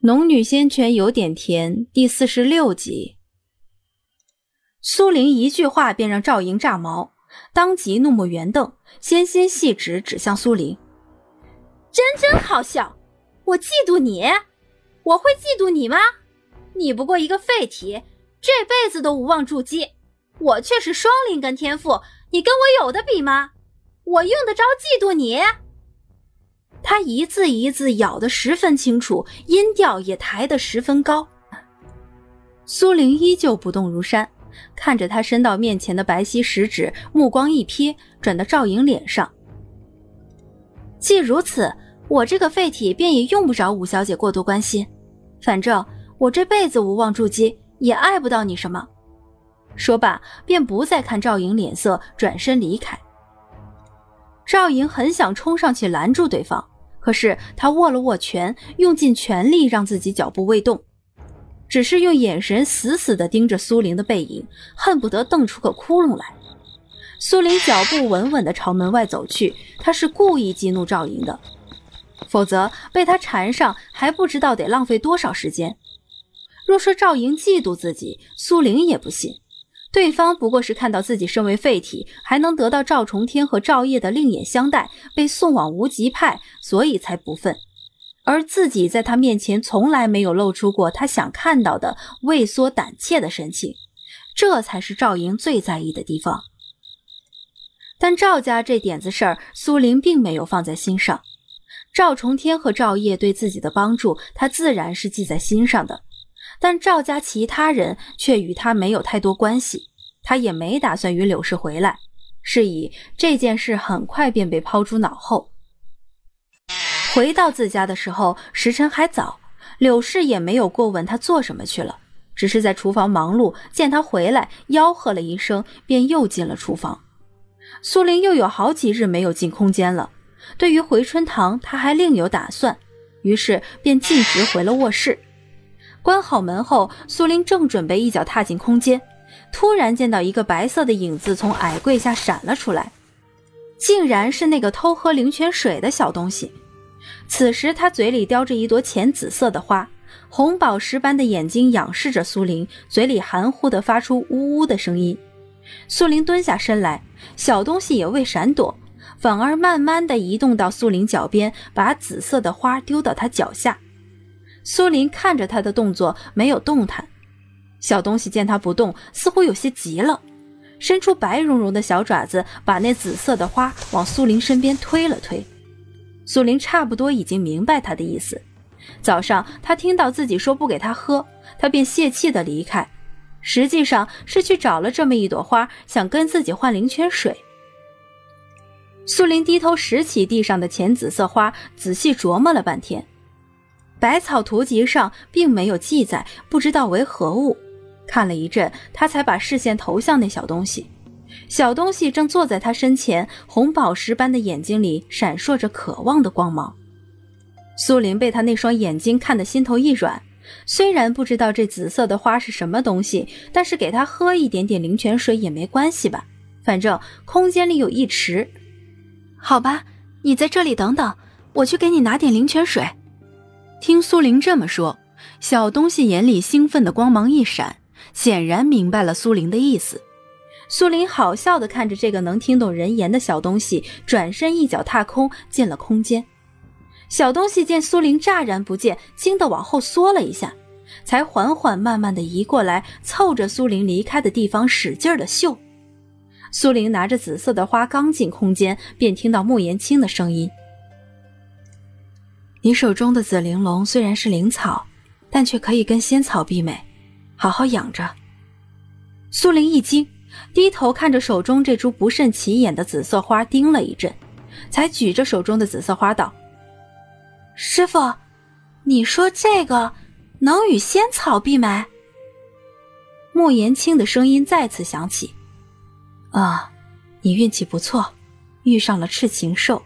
农女仙泉有点甜，第四十六集。苏玲一句话便让赵莹炸毛，当即怒目圆瞪，纤纤细指指向苏玲：“真真好笑，我嫉妒你，我会嫉妒你吗？你不过一个废体，这辈子都无望筑基，我却是双灵根天赋，你跟我有的比吗？我用得着嫉妒你？”他一字一字咬得十分清楚，音调也抬得十分高。苏玲依旧不动如山，看着他伸到面前的白皙食指，目光一瞥，转到赵颖脸上。既如此，我这个废体便也用不着五小姐过多关心。反正我这辈子无望筑基，也碍不到你什么。说罢，便不再看赵颖脸色，转身离开。赵莹很想冲上去拦住对方，可是她握了握拳，用尽全力让自己脚步未动，只是用眼神死死地盯着苏玲的背影，恨不得瞪出个窟窿来。苏玲脚步稳稳地朝门外走去，她是故意激怒赵莹的，否则被他缠上还不知道得浪费多少时间。若说赵莹嫉妒自己，苏玲也不信。对方不过是看到自己身为废体，还能得到赵重天和赵烨的另眼相待，被送往无极派，所以才不忿。而自己在他面前从来没有露出过他想看到的畏缩胆怯的神情，这才是赵莹最在意的地方。但赵家这点子事儿，苏玲并没有放在心上。赵重天和赵烨对自己的帮助，他自然是记在心上的。但赵家其他人却与他没有太多关系，他也没打算与柳氏回来，是以这件事很快便被抛诸脑后。回到自家的时候，时辰还早，柳氏也没有过问他做什么去了，只是在厨房忙碌。见他回来，吆喝了一声，便又进了厨房。苏玲又有好几日没有进空间了，对于回春堂，他还另有打算，于是便径直回了卧室。关好门后，苏林正准备一脚踏进空间，突然见到一个白色的影子从矮柜下闪了出来，竟然是那个偷喝灵泉水的小东西。此时他嘴里叼着一朵浅紫色的花，红宝石般的眼睛仰视着苏林，嘴里含糊的发出呜呜的声音。苏林蹲下身来，小东西也未闪躲，反而慢慢的移动到苏林脚边，把紫色的花丢到她脚下。苏林看着他的动作，没有动弹。小东西见他不动，似乎有些急了，伸出白茸茸的小爪子，把那紫色的花往苏林身边推了推。苏林差不多已经明白他的意思。早上他听到自己说不给他喝，他便泄气的离开，实际上是去找了这么一朵花，想跟自己换灵泉水。苏林低头拾起地上的浅紫色花，仔细琢磨了半天。百草图集上并没有记载，不知道为何物。看了一阵，他才把视线投向那小东西。小东西正坐在他身前，红宝石般的眼睛里闪烁着渴望的光芒。苏林被他那双眼睛看得心头一软。虽然不知道这紫色的花是什么东西，但是给他喝一点点灵泉水也没关系吧？反正空间里有一池。好吧，你在这里等等，我去给你拿点灵泉水。听苏玲这么说，小东西眼里兴奋的光芒一闪，显然明白了苏玲的意思。苏玲好笑的看着这个能听懂人言的小东西，转身一脚踏空进了空间。小东西见苏玲乍然不见，惊得往后缩了一下，才缓缓慢慢的移过来，凑着苏玲离开的地方使劲的嗅。苏玲拿着紫色的花刚进空间，便听到穆言青的声音。你手中的紫玲珑虽然是灵草，但却可以跟仙草媲美，好好养着。苏玲一惊，低头看着手中这株不甚起眼的紫色花，盯了一阵，才举着手中的紫色花道：“师傅，你说这个能与仙草媲美？”穆言青的声音再次响起：“啊，你运气不错，遇上了赤禽兽。”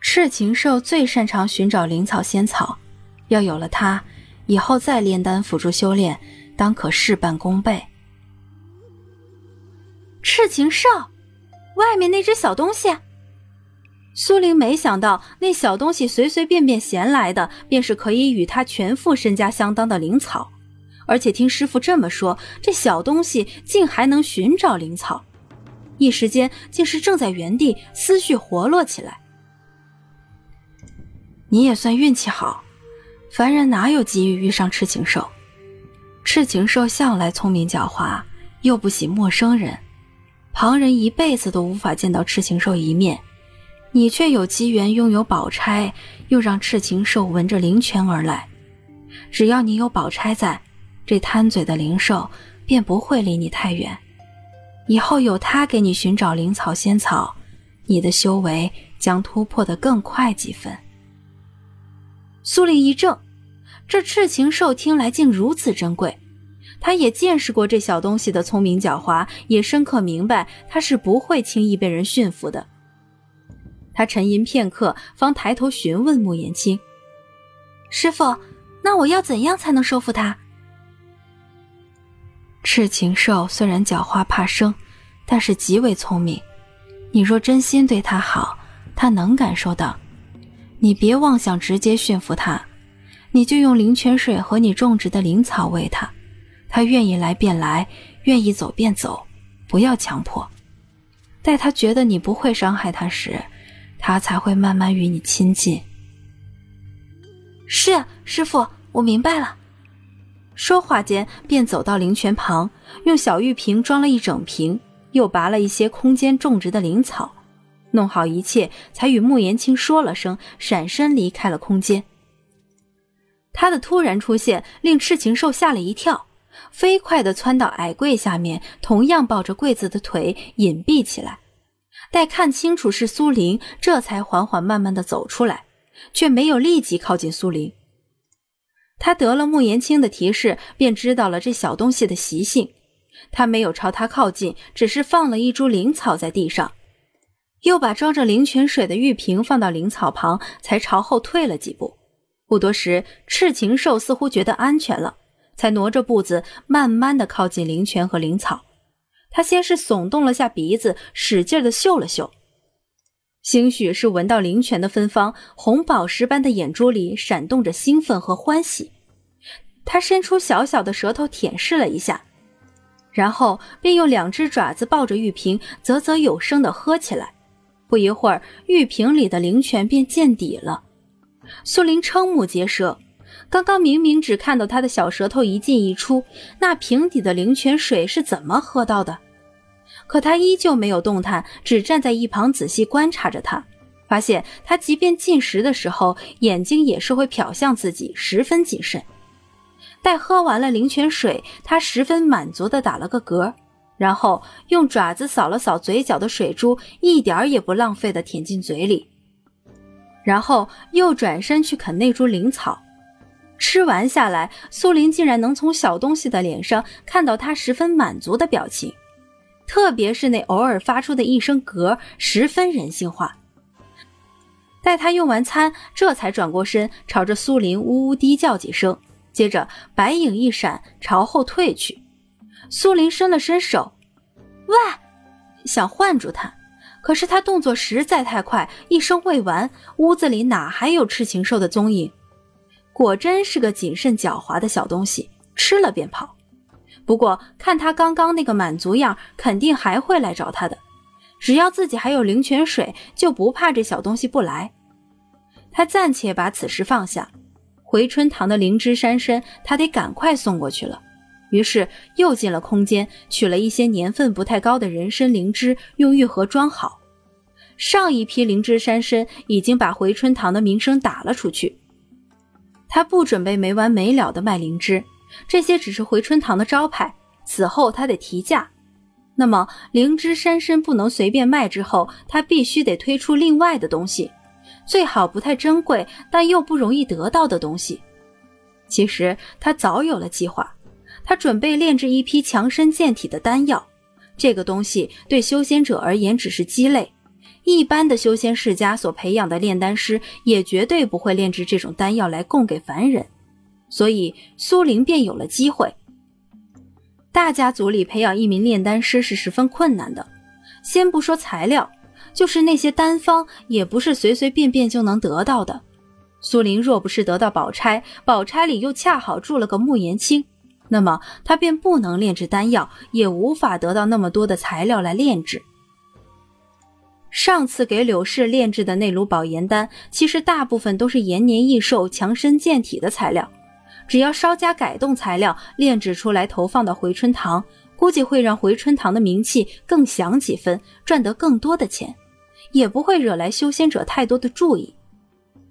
赤禽兽最擅长寻找灵草仙草，要有了它，以后再炼丹辅助修炼，当可事半功倍。赤禽兽，外面那只小东西。苏玲没想到那小东西随随便便衔来的，便是可以与他全副身家相当的灵草，而且听师傅这么说，这小东西竟还能寻找灵草，一时间竟是正在原地，思绪活络起来。你也算运气好，凡人哪有机遇遇上赤情兽？赤情兽向来聪明狡猾，又不喜陌生人，旁人一辈子都无法见到赤情兽一面。你却有机缘拥有宝钗，又让赤情兽闻着灵泉而来。只要你有宝钗在，这贪嘴的灵兽便不会离你太远。以后有他给你寻找灵草仙草，你的修为将突破得更快几分。苏玲一怔，这赤禽兽听来竟如此珍贵。他也见识过这小东西的聪明狡猾，也深刻明白它是不会轻易被人驯服的。他沉吟片刻，方抬头询问穆言青：“师傅，那我要怎样才能收服他？”赤禽兽虽然狡猾怕生，但是极为聪明。你若真心对他好，他能感受到。你别妄想直接驯服它，你就用灵泉水和你种植的灵草喂它，它愿意来便来，愿意走便走，不要强迫。待它觉得你不会伤害它时。它才会慢慢与你亲近。是师傅，我明白了。说话间，便走到灵泉旁，用小玉瓶装了一整瓶，又拔了一些空间种植的灵草，弄好一切，才与穆言青说了声，闪身离开了空间。他的突然出现令赤禽兽吓了一跳，飞快地窜到矮柜下面，同样抱着柜子的腿隐蔽起来。待看清楚是苏玲，这才缓缓慢慢的走出来，却没有立即靠近苏玲。他得了穆言青的提示，便知道了这小东西的习性。他没有朝他靠近，只是放了一株灵草在地上，又把装着灵泉水的玉瓶放到灵草旁，才朝后退了几步。不多时，赤禽兽似乎觉得安全了，才挪着步子，慢慢的靠近灵泉和灵草。他先是耸动了下鼻子，使劲的嗅了嗅，兴许是闻到灵泉的芬芳，红宝石般的眼珠里闪动着兴奋和欢喜。他伸出小小的舌头舔舐了一下，然后便用两只爪子抱着玉瓶，啧啧有声的喝起来。不一会儿，玉瓶里的灵泉便见底了。苏林瞠目结舌。刚刚明明只看到他的小舌头一进一出，那瓶底的灵泉水是怎么喝到的？可他依旧没有动弹，只站在一旁仔细观察着他，发现他即便进食的时候，眼睛也是会瞟向自己，十分谨慎。待喝完了灵泉水，他十分满足地打了个嗝，然后用爪子扫了扫嘴角的水珠，一点儿也不浪费地舔进嘴里，然后又转身去啃那株灵草。吃完下来，苏林竟然能从小东西的脸上看到他十分满足的表情，特别是那偶尔发出的一声嗝，十分人性化。待他用完餐，这才转过身，朝着苏林呜呜低叫几声，接着白影一闪，朝后退去。苏林伸了伸手，喂，想唤住他，可是他动作实在太快，一声未完，屋子里哪还有赤禽兽的踪影？果真是个谨慎狡猾的小东西，吃了便跑。不过看他刚刚那个满足样，肯定还会来找他的。只要自己还有灵泉水，就不怕这小东西不来。他暂且把此事放下，回春堂的灵芝山参，他得赶快送过去了。于是又进了空间，取了一些年份不太高的人参灵芝，用玉盒装好。上一批灵芝山参已经把回春堂的名声打了出去。他不准备没完没了的卖灵芝，这些只是回春堂的招牌。此后他得提价，那么灵芝山参不能随便卖。之后他必须得推出另外的东西，最好不太珍贵，但又不容易得到的东西。其实他早有了计划，他准备炼制一批强身健体的丹药。这个东西对修仙者而言只是鸡肋。一般的修仙世家所培养的炼丹师也绝对不会炼制这种丹药来供给凡人，所以苏玲便有了机会。大家族里培养一名炼丹师是十分困难的，先不说材料，就是那些丹方，也不是随随便便就能得到的。苏林若不是得到宝钗，宝钗里又恰好住了个穆言卿，那么他便不能炼制丹药，也无法得到那么多的材料来炼制。上次给柳氏炼制的那炉保颜丹，其实大部分都是延年益寿、强身健体的材料，只要稍加改动材料，炼制出来投放到回春堂，估计会让回春堂的名气更响几分，赚得更多的钱，也不会惹来修仙者太多的注意。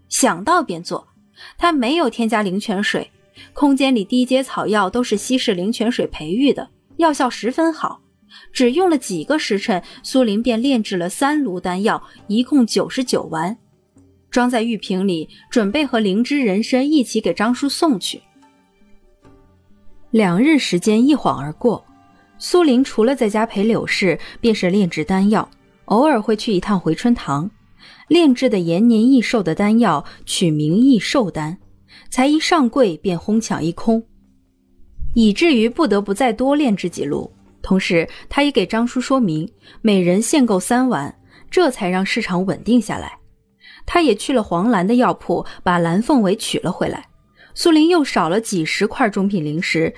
想到便做，他没有添加灵泉水，空间里低阶草药都是稀释灵泉水培育的，药效十分好。只用了几个时辰，苏林便炼制了三炉丹药，一共九十九丸，装在玉瓶里，准备和灵芝、人参一起给张叔送去。两日时间一晃而过，苏林除了在家陪柳氏，便是炼制丹药，偶尔会去一趟回春堂。炼制的延年益寿的丹药取名益寿丹，才一上柜便哄抢一空，以至于不得不再多炼制几炉。同时，他也给张叔说明，每人限购三丸，这才让市场稳定下来。他也去了黄兰的药铺，把蓝凤尾取了回来。苏林又少了几十块中品灵石。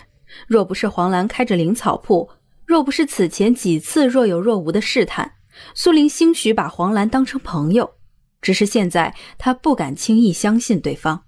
若不是黄兰开着灵草铺，若不是此前几次若有若无的试探，苏林兴许把黄兰当成朋友。只是现在，他不敢轻易相信对方。